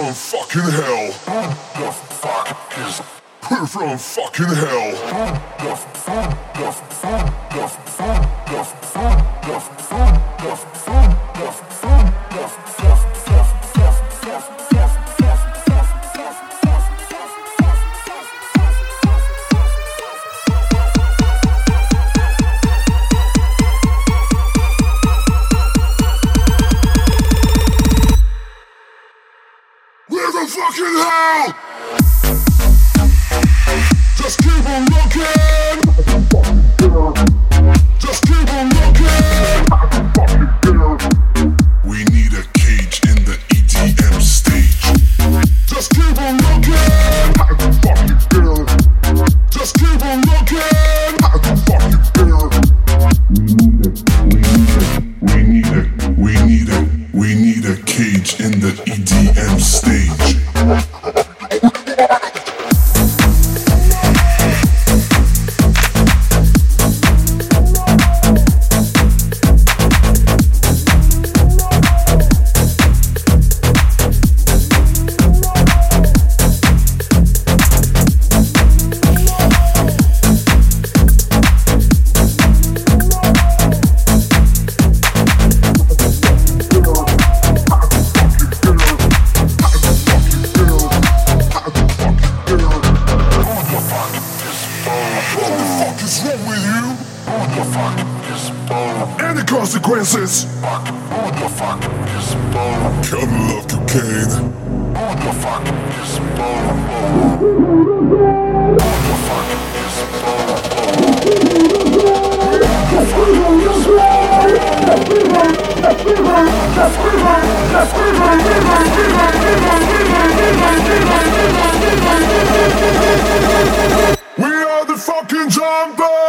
from fucking hell. The fuck is? We're from fucking hell. Who the fuck? The fuck? The fuck? The fuck? The fuck? The fuck? The fuck? fucking hell! Just keep on looking! Just keep in the EDM stage. What the fuck is wrong with you? Who the fuck is bone? Any consequences? Fuck, who the fuck is bone? Come love cocaine. Who the fuck is bone? Who the fuck is bone? That's number.